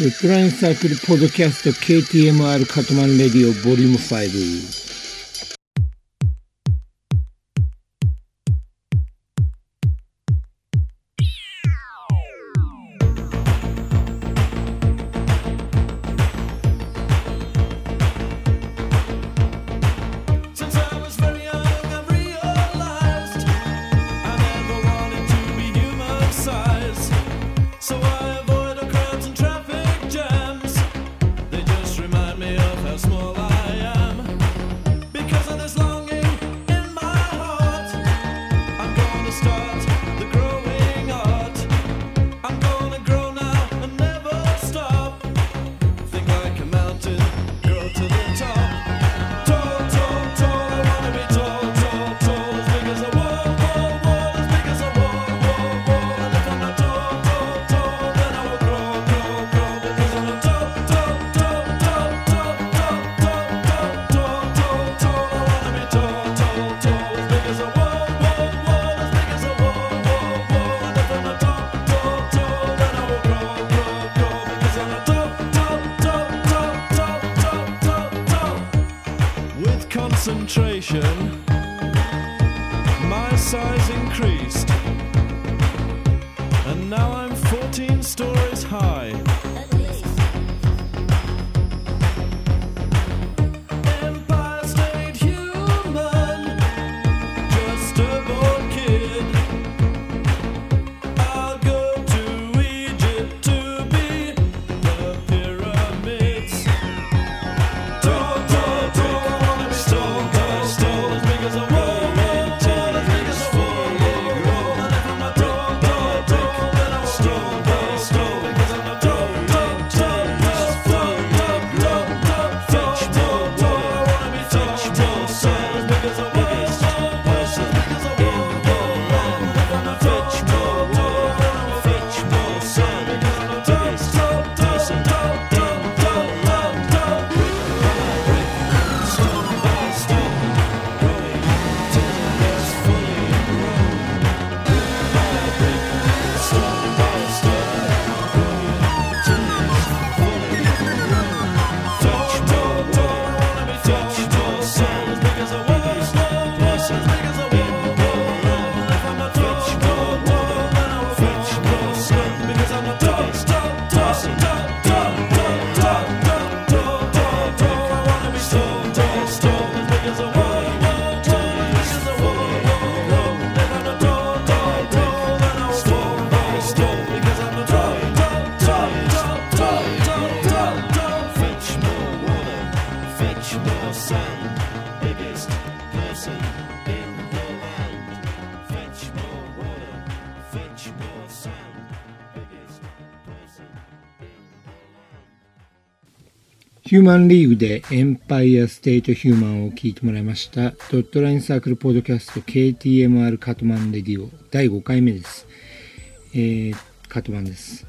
ウッドラインサークルポッドキャスト KTMR カトマンレディオボリューム5ヒューマンリーグでエンパイアステートヒューマンを聞いてもらいました。ドットラインサークルポッドキャスト KTMR カトマンレディオ第5回目です。えー、カトマンです。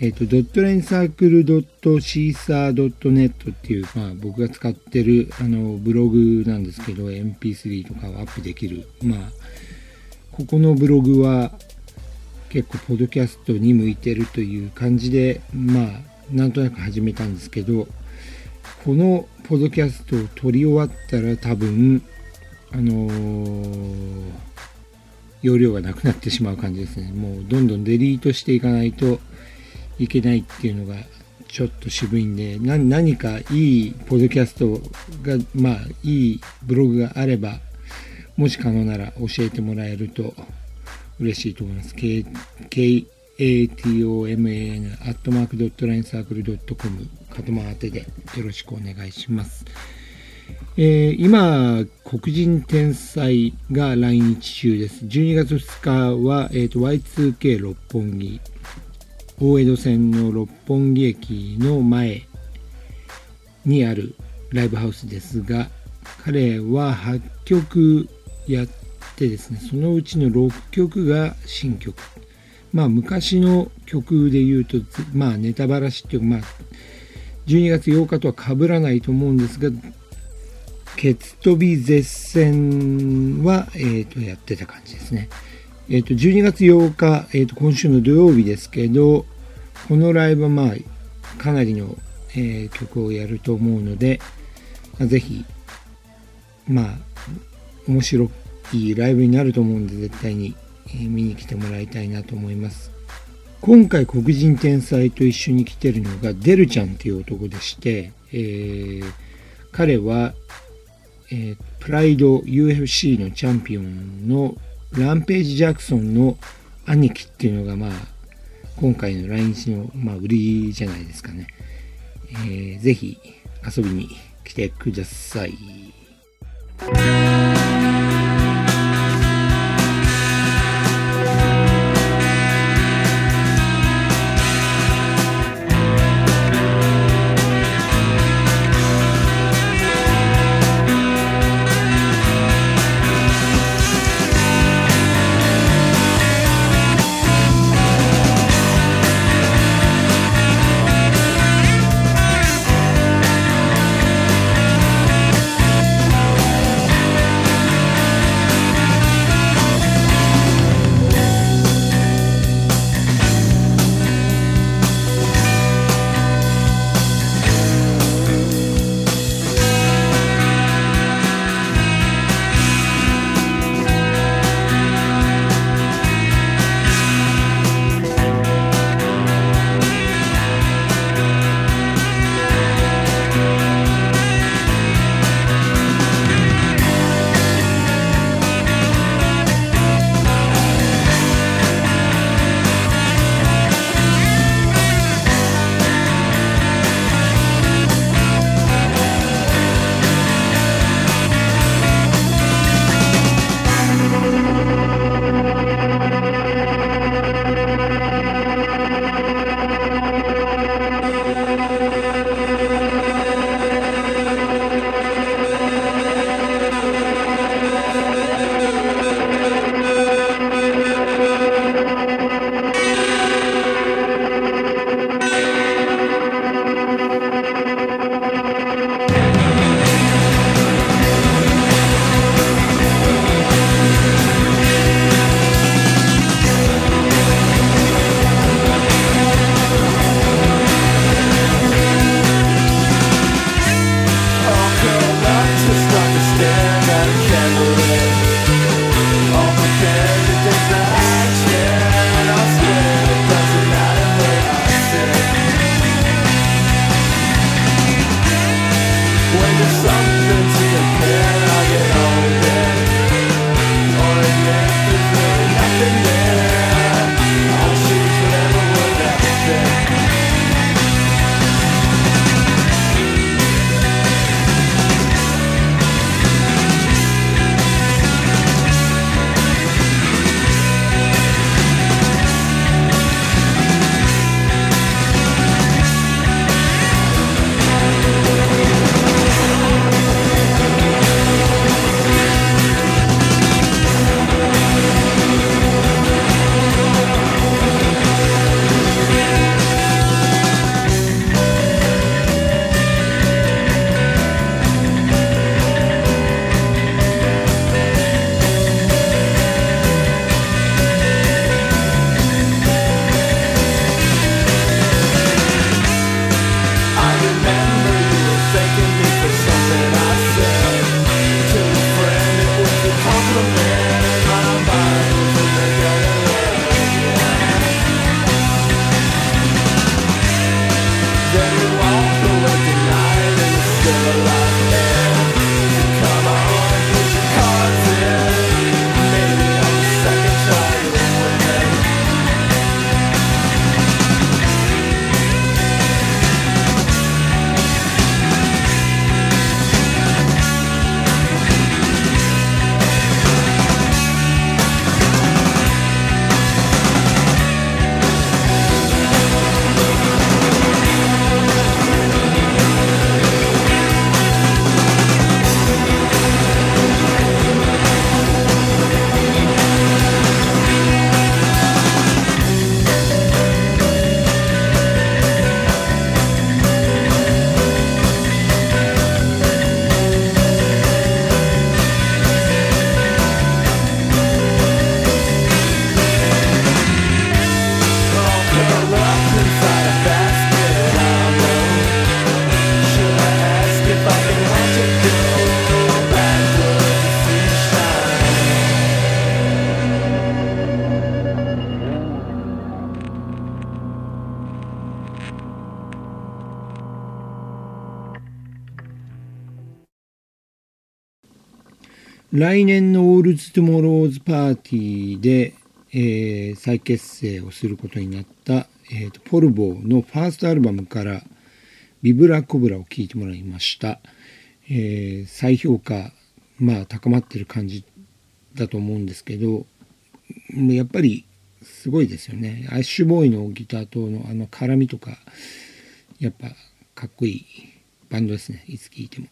えっ、ー、と、ドットラインサークルドットシーサードットネットっていう、まあ僕が使ってるあのブログなんですけど、MP3 とかをアップできる。まあ、ここのブログは結構ポッドキャストに向いてるという感じで、まあ、なんとなく始めたんですけど、このポッドキャストを撮り終わったら多分、あのー、容量がなくなってしまう感じですね。もうどんどんデリートしていかないといけないっていうのがちょっと渋いんで、何かいいポッドキャストが、まあ、いいブログがあれば、もし可能なら教えてもらえると嬉しいと思います。K, Atoman アットマークドットラインサークルドットコムカトマ宛てでよろしくお願いします。えー、今、黒人天才が来日中です。12月2日は、えーと、Y2K 六本木、大江戸線の六本木駅の前にあるライブハウスですが、彼は8曲やってですね、そのうちの6曲が新曲。まあ昔の曲で言うと、まあネタばらしっていうか、まあ12月8日とは被らないと思うんですが、ケツ飛び絶戦は、えー、とやってた感じですね。えっ、ー、と12月8日、えー、と今週の土曜日ですけど、このライブはまあかなりの、えー、曲をやると思うので、まあ、ぜひまあ面白いライブになると思うんで絶対に、え、見に来てもらいたいなと思います今回黒人天才と一緒に来てるのがデルちゃんっていう男でして、えー、彼は、えー、プライド UFC のチャンピオンのランページ・ジャクソンの兄貴っていうのがまあ今回の来日の、まあ、売りじゃないですかね、えー、ぜひ遊びに来てください。来年のオールズ・トゥモローズ・パーティーで、えー、再結成をすることになった、えーと、ポルボのファーストアルバムからビブラ・コブラを聴いてもらいました、えー、再評価まあ高まってる感じだと思うんですけどやっぱりすごいですよね。アッシュ・ボウイのギターとのあの絡みとかやっぱかっこいいバンドですね。いつ聴いても。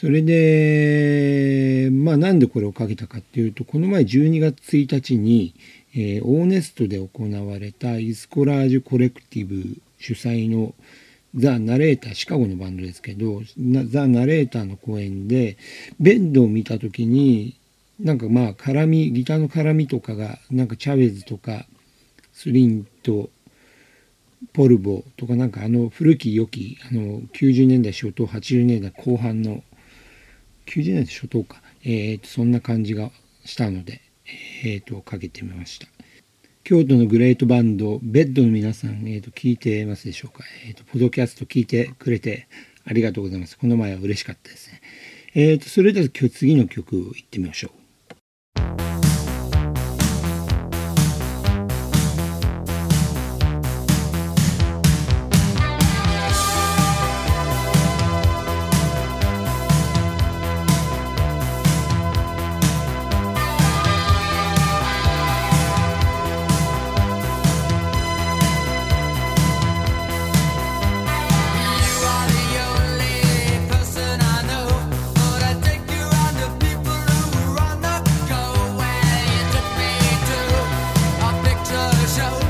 それで、まあなんでこれをかけたかっていうと、この前12月1日に、えー、オーネストで行われたイスコラージュコレクティブ主催のザ・ナレーター、シカゴのバンドですけど、ザ・ナレーターの公演で、ベッドを見た時に、なんかまあ絡み、ギターの絡みとかが、なんかチャベズとか、スリンと、ポルボとかなんかあの古き良きあの90年代初頭80年代後半の90年代初頭か、えー、とそんな感じがしたので、えー、とかけてみました。京都のグレートバンドベッドの皆さん、えー、と聞いてますでしょうか、えー、とポドキャスト聞いてくれてありがとうございます。この前は嬉しかったですね。えー、とそれでは今日次の曲いってみましょう。show.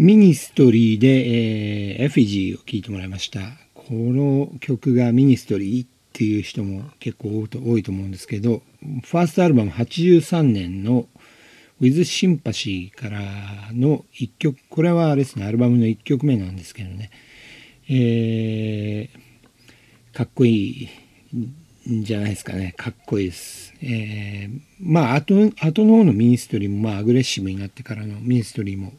ミニストリーで、えー、エフィジーを聴いてもらいました。この曲がミニストリーっていう人も結構多いと思うんですけど、ファーストアルバム83年の With Sympathy からの1曲、これはあれですね、アルバムの1曲目なんですけどね、えー、かっこいいんじゃないですかね。かっこいいです。えー、まあ、後、後の方のミニストリーも、まあ、アグレッシブになってからのミニストリーも、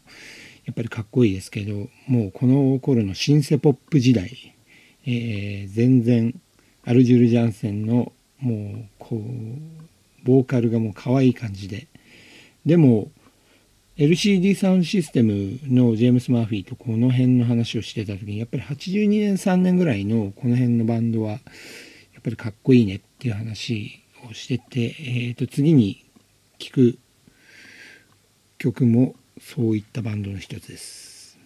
やっぱりかっこいいですけど、もうこの頃のシンセポップ時代、えー、全然、アルジュル・ジャンセンの、もう、こう、ボーカルがもう可愛い感じで、でも LCD サウンドシステムのジェームス・マーフィーとこの辺の話をしてた時にやっぱり82年3年ぐらいのこの辺のバンドはやっぱりかっこいいねっていう話をしてて、えー、と次に聴く曲もそういったバンドの一つです。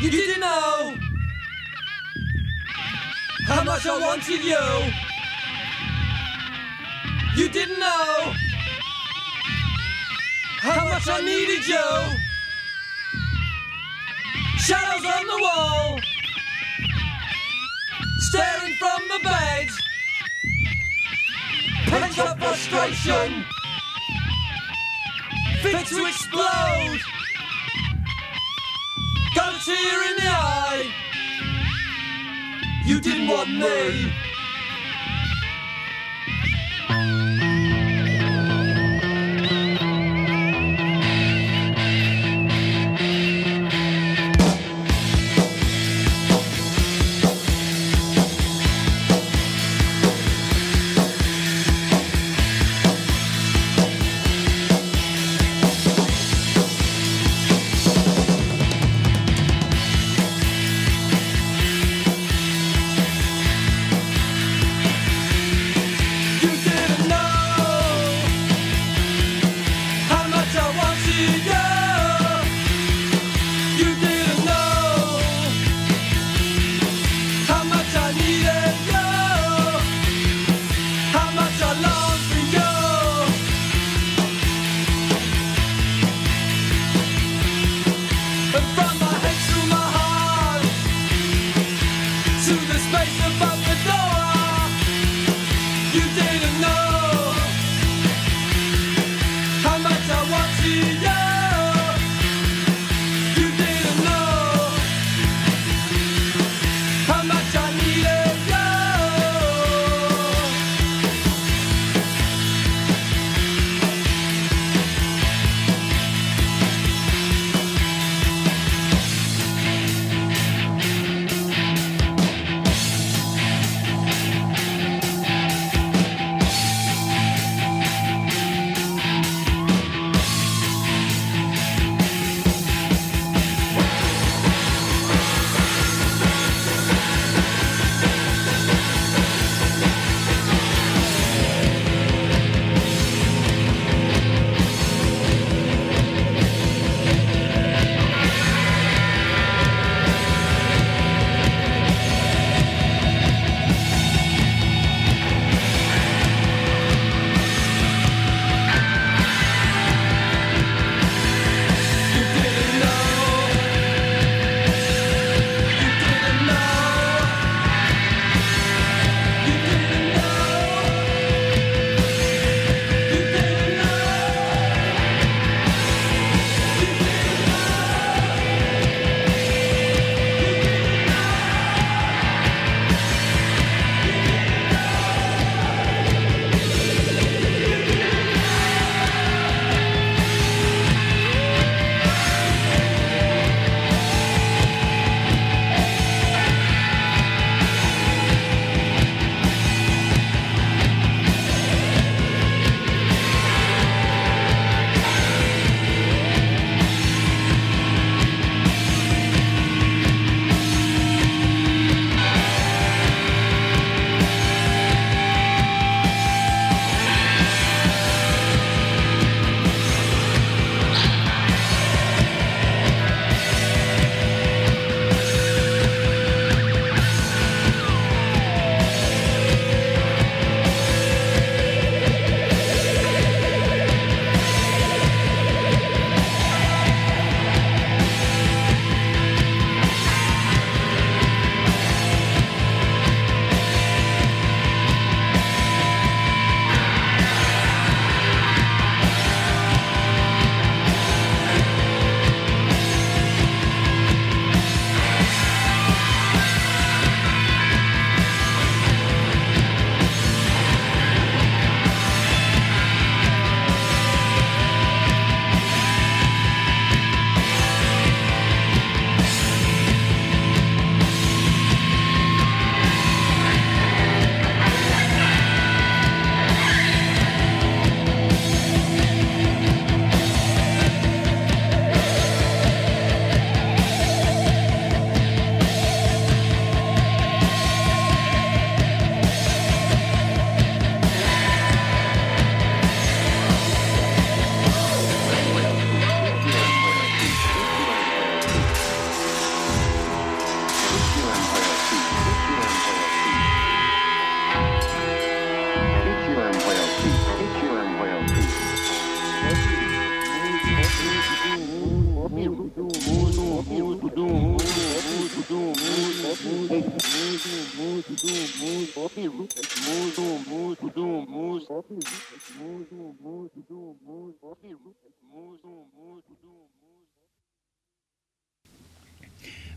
You didn't know how much I wanted you. You didn't know how much I needed you. Shadows on the wall, staring from the bed. Pent up frustration, fit to explode. Got a tear in the eye. You didn't want me.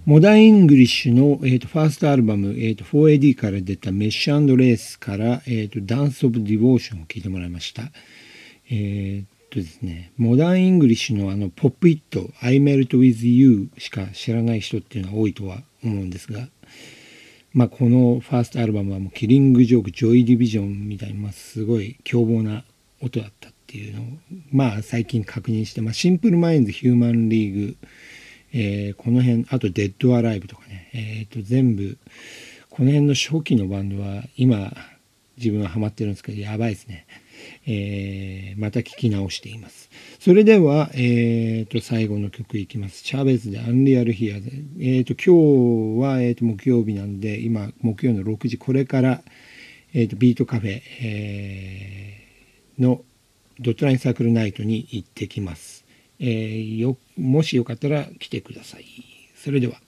モダン・イングリッシュの、えーと、ファーストアルバム、えーと、4AD から出たメッシュ＆レースから、えーと、ダンス・オブ・ディボーションを聴いてもらいました。えー、とですね、モダン・イングリッシュのあの、ポップ・ヒット、I Melt With You しか知らない人っていうのは多いとは思うんですが、まあ、このファーストアルバムはもうキリング・ジョーク、ジョイ・ディビジョンみたいに、まあ、すごい凶暴な音だったっていうのを、まあ、最近確認して、まあ、シンプル・マインズ・ヒューマン・リーグ、えー、この辺、あとデッドアライブとかね、えっ、ー、と、全部、この辺の初期のバンドは、今、自分はハマってるんですけど、やばいですね。えー、また聞き直しています。それでは、え、ー、と、最後の曲いきます。チャーベズでアンリアルヒアで。えっ、ー、と、今日は、えっ、と、木曜日なんで、今、木曜の6時、これから、えっ、と、ビートカフェ、えのドットラインサークルナイトに行ってきます。えー、よもしよかったら来てください。それでは。